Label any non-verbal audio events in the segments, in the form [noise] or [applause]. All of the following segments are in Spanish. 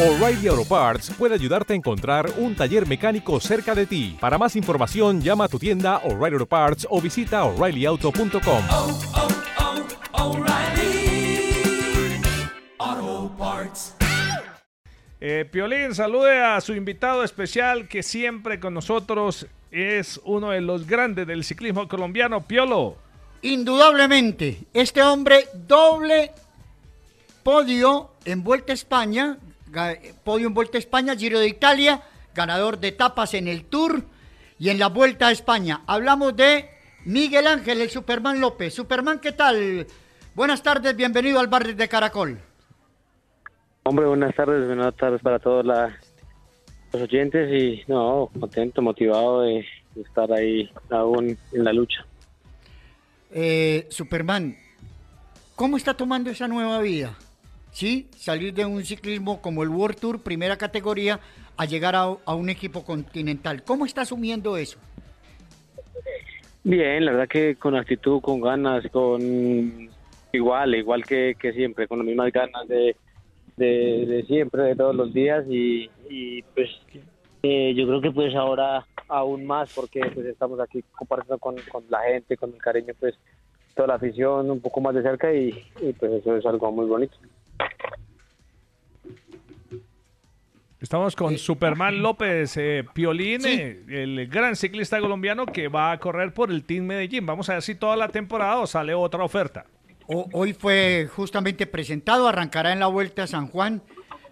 O'Reilly Auto Parts puede ayudarte a encontrar un taller mecánico cerca de ti. Para más información, llama a tu tienda O'Reilly Auto Parts o visita oreillyauto.com. Eh, Piolín, salude a su invitado especial que siempre con nosotros es uno de los grandes del ciclismo colombiano, Piolo. Indudablemente, este hombre doble podio en Vuelta a España, podio en Vuelta a España, Giro de Italia, ganador de etapas en el Tour y en la Vuelta a España. Hablamos de Miguel Ángel, el Superman López. Superman, ¿qué tal? Buenas tardes, bienvenido al bar de Caracol. Hombre, buenas tardes, buenas tardes para todos la- los oyentes y no, contento, motivado de, de estar ahí aún en la lucha. Eh, Superman, ¿cómo está tomando esa nueva vida? ¿Sí? Salir de un ciclismo como el World Tour, primera categoría, a llegar a, a un equipo continental. ¿Cómo está asumiendo eso? Bien, la verdad que con actitud, con ganas, con igual, igual que, que siempre, con las mismas ganas de, de, siempre, de todos los días y, y, pues eh, yo creo que pues ahora aún más porque pues estamos aquí compartiendo con, con la gente, con el cariño pues toda la afición un poco más de cerca y, pues eso es algo muy bonito. Estamos con Superman López eh, Piolín, eh, el gran ciclista colombiano que va a correr por el Team Medellín. Vamos a ver si toda la temporada o sale otra oferta. O- hoy fue justamente presentado, arrancará en la Vuelta a San Juan.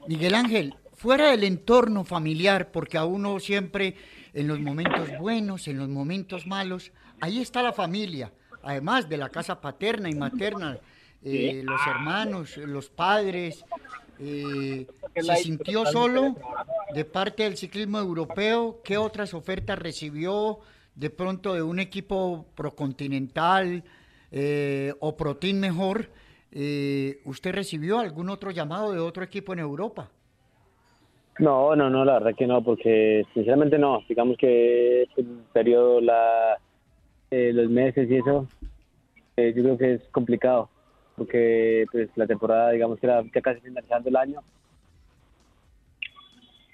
Miguel Ángel, fuera del entorno familiar, porque a uno siempre, en los momentos buenos, en los momentos malos, ahí está la familia, además de la casa paterna y materna, eh, los hermanos, los padres. eh, ¿Se sintió solo de parte del ciclismo europeo? ¿Qué otras ofertas recibió de pronto de un equipo procontinental eh, o Protein mejor? Eh, ¿Usted recibió algún otro llamado de otro equipo en Europa? No, no, no, la verdad que no, porque sinceramente no. Digamos que el periodo, la, eh, los meses y eso, eh, yo creo que es complicado, porque pues la temporada, digamos que era ya casi finalizando el año.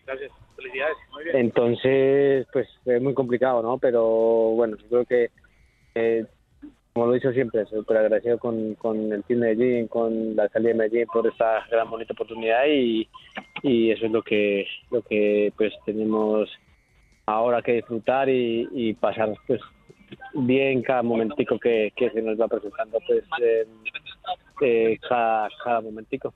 Gracias, felicidades. Muy bien. Entonces, pues es muy complicado, ¿no? Pero bueno, yo creo que, eh, como lo he dicho siempre, súper agradecido con, con el Team Medellín, con la salida de Medellín por esta gran bonita oportunidad y, y eso es lo que, lo que pues tenemos ahora que disfrutar y, y pasar pues bien cada momentico que, que se nos va presentando pues eh, eh, cada, cada momentico.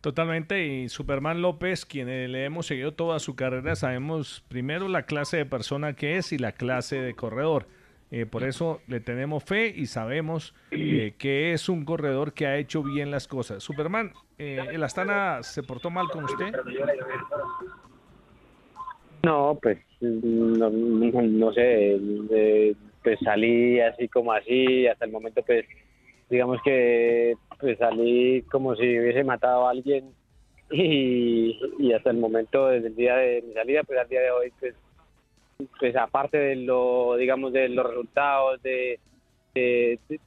Totalmente, y Superman López, quien eh, le hemos seguido toda su carrera, sabemos primero la clase de persona que es y la clase de corredor. Eh, por eso le tenemos fe y sabemos eh, que es un corredor que ha hecho bien las cosas. Superman, eh, ¿el Astana se portó mal con usted? No, pues no, no- no sé, pues salí así como así, hasta el momento pues digamos que pues salí como si hubiese matado a alguien y, hasta el momento desde el día de mi salida pues al día de hoy pues pues aparte de lo digamos de los resultados de,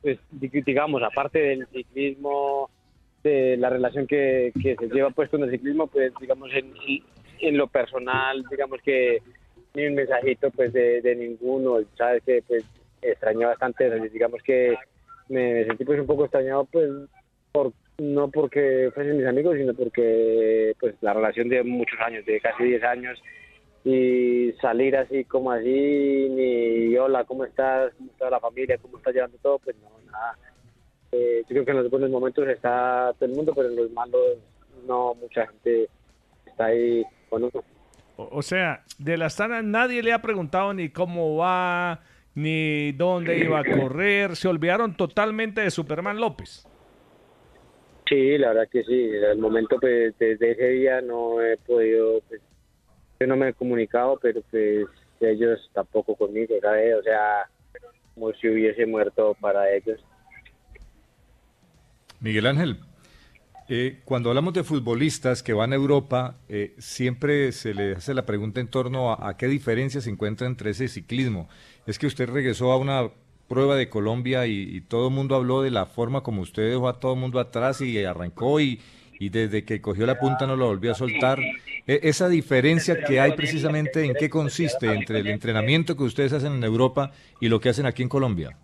pues di- digamos aparte del ciclismo de la relación que, que se lleva pues con el ciclismo pues digamos en, en lo personal digamos que ni un mensajito pues de, de ninguno sabes que pues extrañé bastante digamos que me sentí pues un poco extrañado pues por no porque fuesen mis amigos sino porque pues la relación de muchos años de casi 10 años y salir así como así ni hola cómo estás cómo está la familia cómo está llevando todo pues no nada. Eh, yo creo que en los buenos momentos está todo el mundo pero en los malos no mucha gente está ahí con uno. O, sea, del Astana nadie le ha preguntado ni cómo va, ni dónde iba a correr. Se olvidaron totalmente de Superman López. Sí, la verdad que sí. El momento, pues, desde ese día no he podido, pues, yo no me he comunicado, pero pues ellos tampoco conmigo, ¿sabes? O sea, como si hubiese muerto para ellos. Miguel Ángel, eh, cuando hablamos de futbolistas que van a Europa, eh, siempre se le hace la pregunta en torno a, qué diferencia se encuentra entre ese ciclismo. Es que usted regresó a una prueba de Colombia y, todo el mundo habló de la forma como usted dejó a todo el mundo atrás y arrancó y, desde que cogió la punta no lo volvió a soltar. E, esa diferencia que hay precisamente en qué consiste entre el entrenamiento que ustedes hacen en Europa y lo que hacen aquí en Colombia.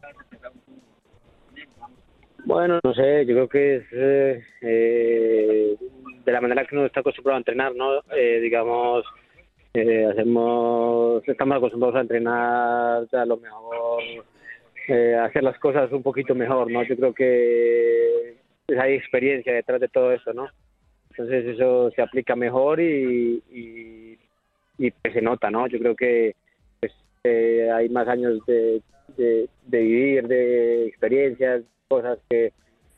Bueno, no sé, yo creo que es eh, eh, de la manera que uno está acostumbrado a entrenar, ¿no? Eh, digamos, hacemos, estamos acostumbrados a entrenar a lo mejor, hacer las cosas un poquito mejor, ¿no? Yo creo que hay experiencia detrás de todo eso, ¿no? Entonces eso se aplica mejor y, y, pues se nota, ¿no? Yo creo que pues, hay más años de, de, de vivir, de experiencias, cosas que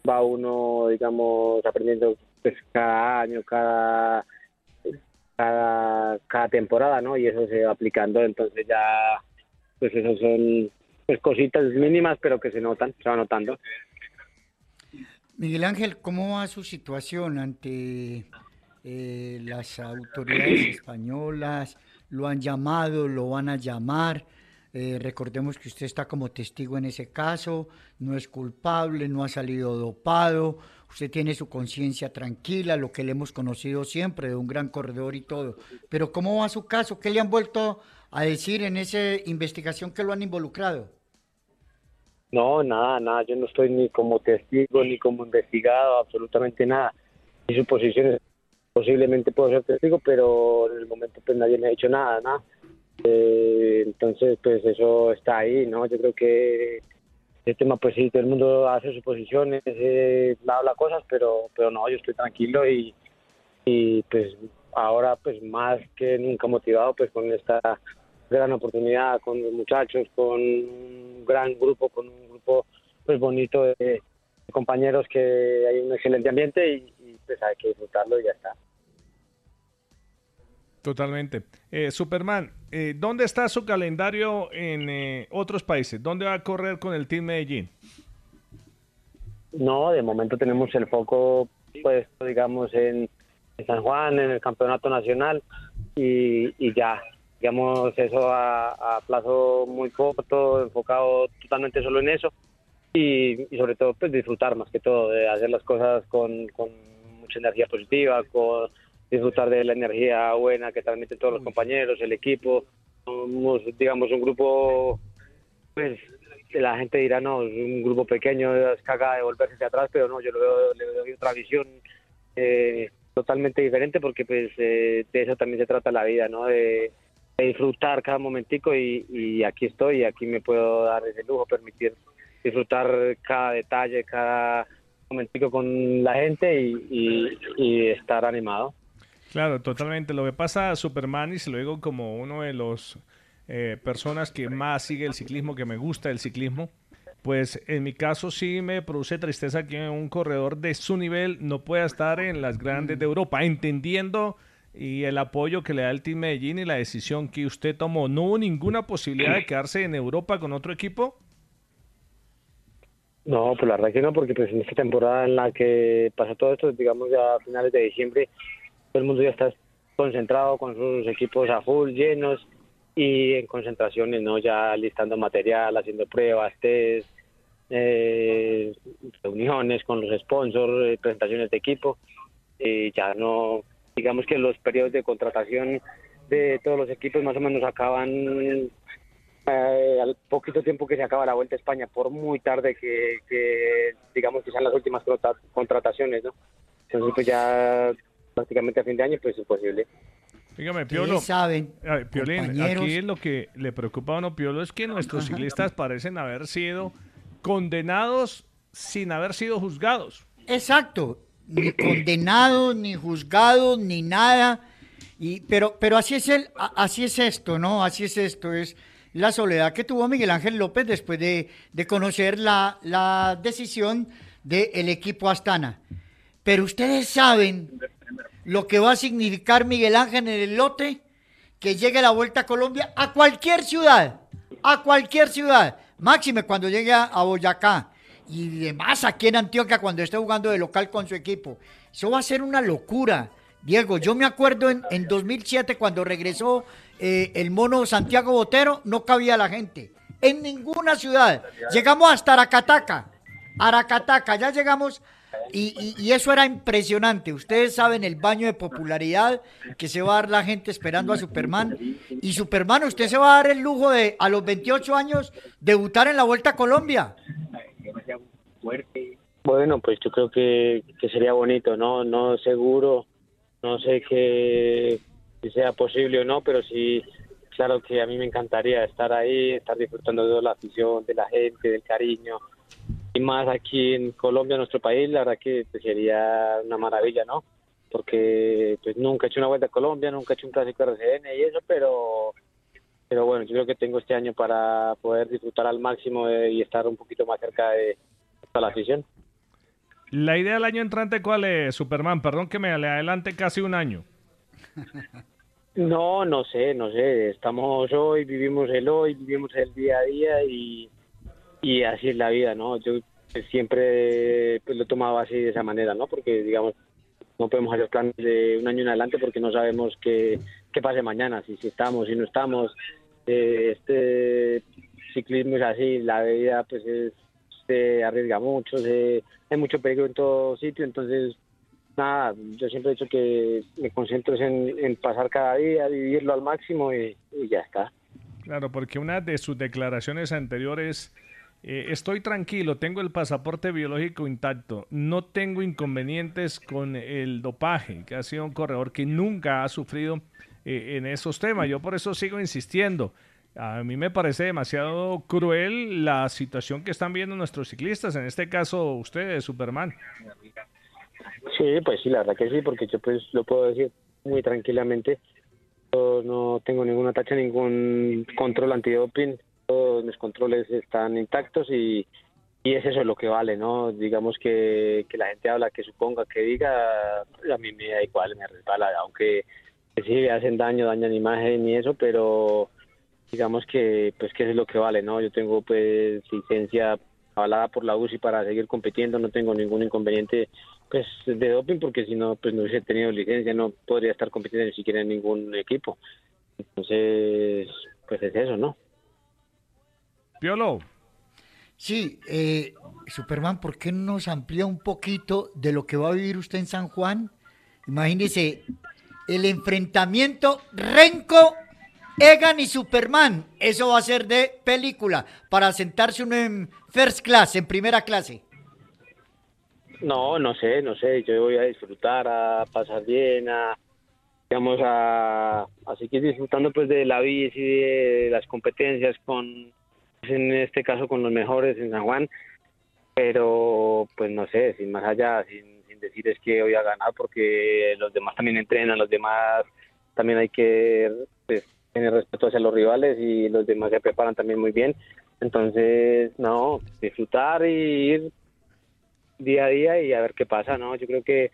va uno, digamos, aprendiendo pues cada año, cada, cada, cada temporada, ¿no? Y eso se va aplicando, entonces ya, pues eso son pues cositas mínimas, pero que se notan, se va notando. Miguel Ángel, ¿cómo va su situación ante eh, las autoridades españolas? ¿Lo han llamado? ¿Lo van a llamar? Eh, recordemos que usted está como testigo en ese caso, no es culpable, no ha salido dopado, usted tiene su conciencia tranquila, lo que le hemos conocido siempre, de un gran corredor y todo. Pero ¿cómo va su caso? ¿Qué le han vuelto a decir en esa investigación que lo han involucrado? No, nada, nada, yo no estoy ni como testigo ni como investigado, absolutamente nada. Mi suposiciones posiblemente puedo ser testigo, pero en el momento pues nadie me ha dicho nada, nada. Eh, entonces, pues eso está ahí, ¿no? Yo creo que el tema, pues sí, todo el mundo hace suposiciones, eh, habla cosas, pero, pero no, yo estoy tranquilo y, y pues ahora pues más que nunca motivado pues con esta gran oportunidad con los muchachos, con un gran grupo, con un grupo pues bonito de, compañeros que hay un excelente ambiente y pues hay que disfrutarlo y ya está. Totalmente. Eh, Superman, eh, ¿dónde está su calendario en eh, otros países? ¿Dónde va a correr con el Team Medellín? No, de momento tenemos el foco puesto, digamos, en, San Juan, en el campeonato nacional y, ya, digamos, eso a, plazo muy corto, enfocado totalmente solo en eso y, sobre todo, pues disfrutar más que todo, de hacer las cosas con mucha energía positiva, con disfrutar de la energía buena que transmiten todos los compañeros, el equipo. Somos, digamos, un grupo, pues la gente dirá, no, es un grupo pequeño, es caga de volverse hacia atrás, pero no, yo lo veo, le doy otra visión eh, totalmente diferente porque pues eh, de eso también se trata la vida, ¿no? De, disfrutar cada momentico y, aquí estoy, y aquí me puedo dar ese lujo, permitir disfrutar cada detalle, cada momentico con la gente y estar animado. Claro, totalmente. Lo que pasa a Superman, y se lo digo como uno de los eh, personas que más sigue el ciclismo, que me gusta el ciclismo, pues en mi caso sí me produce tristeza que un corredor de su nivel no pueda estar en las grandes de Europa, entendiendo y el apoyo que le da el Team Medellín y la decisión que usted tomó. ¿No hubo ninguna posibilidad de quedarse en Europa con otro equipo? No, pues la verdad que no, porque pues en esta temporada en la que pasó todo esto, digamos ya a finales de diciembre, todo el mundo ya está concentrado con sus equipos a full, llenos y en concentraciones, ¿no? Ya listando material, haciendo pruebas, test, eh, reuniones con los sponsors, eh, presentaciones de equipo. Y ya no, digamos que los periodos de contratación de todos los equipos más o menos acaban eh, al poquito tiempo que se acaba la Vuelta a España, por muy tarde que, que digamos que sean las últimas contrataciones, ¿no? Entonces pues ya prácticamente a fin de año, pues es imposible. Dígame, Piolo. saben, Piolín, aquí lo que le preocupa a uno, Piolo, es que nuestros ciclistas parecen haber sido condenados sin haber sido juzgados. Exacto, ni [clears throat] condenados, ni juzgados, ni nada. Y, pero, pero así es el, así es esto, ¿no? Así es esto, es la soledad que tuvo Miguel Ángel López después de, de conocer la, la decisión del equipo Astana. Pero ustedes saben lo que va a significar Miguel Ángel en el lote, que llegue la Vuelta a Colombia a cualquier ciudad, a cualquier ciudad. Máxime cuando llegue a, Boyacá y demás aquí en Antioquia cuando esté jugando de local con su equipo. Eso va a ser una locura. Diego, yo me acuerdo en, en 2007 cuando regresó eh, el mono Santiago Botero, no cabía la gente. En ninguna ciudad. Llegamos hasta Aracataca. Aracataca, ya llegamos y, y- eso era impresionante. Ustedes saben el baño de popularidad que se va a dar la gente esperando a Superman. Y Superman, usted se va a dar el lujo de, a los 28 años, debutar en la Vuelta a Colombia. Bueno, pues yo creo que, sería bonito, ¿no? No seguro, no sé que si sea posible o no, pero sí, claro que a mí me encantaría estar ahí, estar disfrutando de la afición, de la gente, del cariño. Y más aquí en Colombia, nuestro país, la verdad que pues, sería una maravilla, ¿no? Porque pues nunca he hecho una vuelta a Colombia, nunca he hecho un clásico RCN y eso, pero pero bueno, yo creo que tengo este año para poder disfrutar al máximo eh, y estar un poquito más cerca de toda la afición. La idea del año entrante, ¿cuál es, Superman? Perdón que me le adelante casi un año. No, no sé, no sé. Estamos hoy, vivimos el hoy, vivimos el día a día y, y así es la vida, ¿no? Yo pues, siempre pues, lo he tomado así de esa manera, ¿no? Porque, digamos, no podemos hacer planes de un año en adelante porque no sabemos qué, qué pase mañana, si, si estamos, si no estamos. Eh, este ciclismo es así, la vida pues es, se arriesga mucho, se, hay mucho peligro en todo sitio, entonces nada, yo siempre he dicho que me concentro en, en pasar cada día, vivirlo al máximo y ya está. Claro, porque una de sus declaraciones anteriores, eh, estoy tranquilo, tengo el pasaporte biológico intacto, no tengo inconvenientes con el dopaje, que ha sido un corredor que nunca ha sufrido eh, en esos temas. Yo por eso sigo insistiendo. A mí me parece demasiado cruel la situación que están viendo nuestros ciclistas, en este caso ustedes, Superman. Sí, pues sí, la verdad que sí, porque yo pues lo puedo decir muy tranquilamente. Yo no tengo ninguna tacha, ningún control antidoping. Mis controles están intactos y, y es eso lo que vale, ¿no? Digamos que, que la gente habla, que suponga, que diga, pues, a mí me da igual, me resbala, aunque sí me hacen daño, dañan imagen y eso, pero digamos que pues que es lo que vale, ¿no? Yo tengo pues licencia avalada por la UCI para seguir compitiendo, no tengo ningún inconveniente pues de doping porque si no pues no hubiese tenido licencia, no podría estar compitiendo ni siquiera en ningún equipo. Entonces, pues es eso, ¿no? Piolo. Sí, eh, Superman, ¿por qué no nos amplía un poquito de lo que va a vivir usted en San Juan? Imagínese el enfrentamiento Renko, Egan y Superman. Eso va a ser de película para sentarse uno en first class, en primera clase. No, no sé, no sé, yo voy a disfrutar, a pasar bien, a digamos a, a seguir disfrutando pues de la bici, de las competencias con en este caso con los mejores en San Juan, pero pues no sé, sin más allá, sin, sin decir es que voy a ganar porque los demás también entrenan, los demás también hay que pues, tener respeto hacia los rivales y los demás se preparan también muy bien, entonces no, disfrutar y ir día a día y a ver qué pasa, ¿no? Yo creo que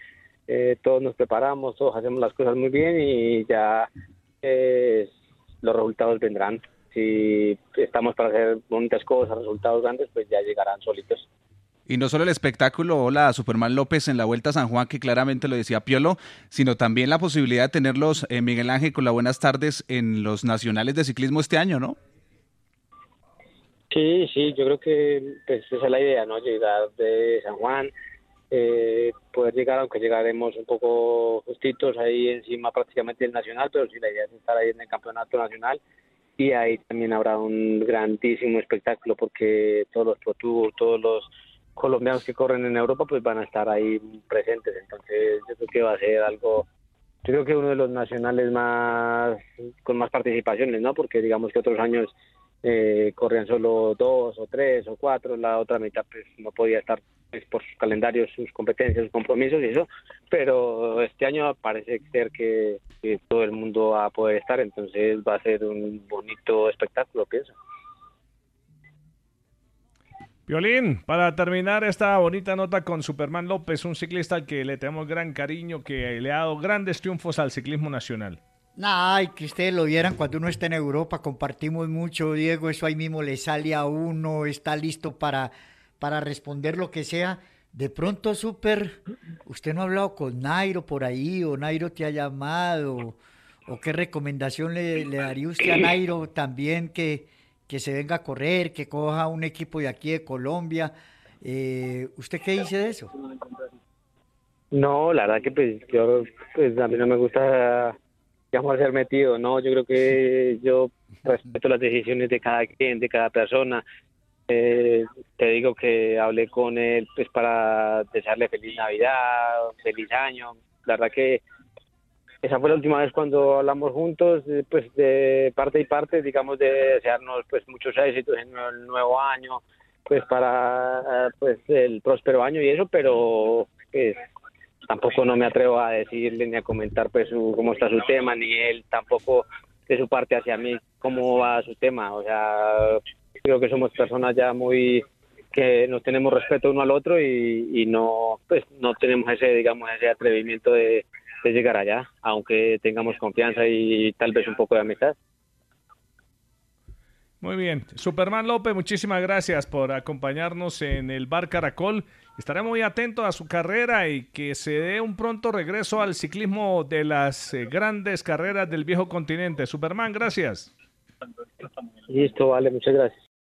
eh, todos nos preparamos, todos hacemos las cosas muy bien y ya eh, los resultados vendrán. Si estamos para hacer bonitas cosas, resultados grandes, pues ya llegarán solitos. Y no solo el espectáculo, hola Superman López en la Vuelta a San Juan, que claramente lo decía Piolo, sino también la posibilidad de tenerlos, eh, Miguel Ángel, con las buenas tardes en los nacionales de ciclismo este año, ¿no? Sí, sí, yo creo que pues, esa es la idea, ¿no? Llegar de San Juan, eh, poder llegar, aunque llegaremos un poco justitos ahí encima prácticamente del Nacional, pero sí la idea es estar ahí en el Campeonato Nacional y ahí también habrá un grandísimo espectáculo porque todos los Pro todos los colombianos que corren en Europa pues van a estar ahí presentes, entonces yo creo que va a ser algo yo creo que uno de los nacionales más con más participaciones, ¿no? Porque digamos que otros años eh, corrían solo dos o tres o cuatro, la otra mitad pues no podía estar por sus calendarios, sus competencias, sus compromisos y eso, pero este año parece ser que, que todo el mundo va a poder estar, entonces va a ser un bonito espectáculo, pienso. Violín, para terminar esta bonita nota con Superman López, un ciclista al que le tenemos gran cariño, que le ha dado grandes triunfos al ciclismo nacional. Ay, que ustedes lo vieran cuando uno está en Europa, compartimos mucho, Diego, eso ahí mismo le sale a uno, está listo para, para responder lo que sea. De pronto, Super, usted no ha hablado con Nairo por ahí, o Nairo te ha llamado, o qué recomendación le, le daría usted a Nairo también que, que se venga a correr, que coja un equipo de aquí de Colombia. Eh, ¿Usted qué dice de eso? No, la verdad que pues yo, pues a mí no me gusta, digamos, ser metido, ¿no? Yo creo que yo respeto las decisiones de cada quien, de cada persona. Eh, te digo que hablé con él pues para desearle feliz Navidad, feliz año. La verdad que esa fue la última vez cuando hablamos juntos, eh, pues de parte y parte, digamos, de desearnos pues muchos éxitos en el nuevo año, pues para pues el próspero año y eso, pero pues tampoco no me atrevo a decirle ni a comentar pues su, cómo está su tema, ni él tampoco de su parte hacia mí cómo va su tema. O sea, creo que somos personas ya muy que nos tenemos respeto uno al otro y, y no pues no tenemos ese digamos ese atrevimiento de de llegar allá, aunque tengamos confianza y tal vez un poco de amistad. Muy bien. Superman López, muchísimas gracias por acompañarnos en el Bar Caracol. Estaré muy atento a su carrera y que se dé un pronto regreso al ciclismo de las eh, grandes carreras del viejo continente. Superman, gracias. Listo, vale, muchas gracias.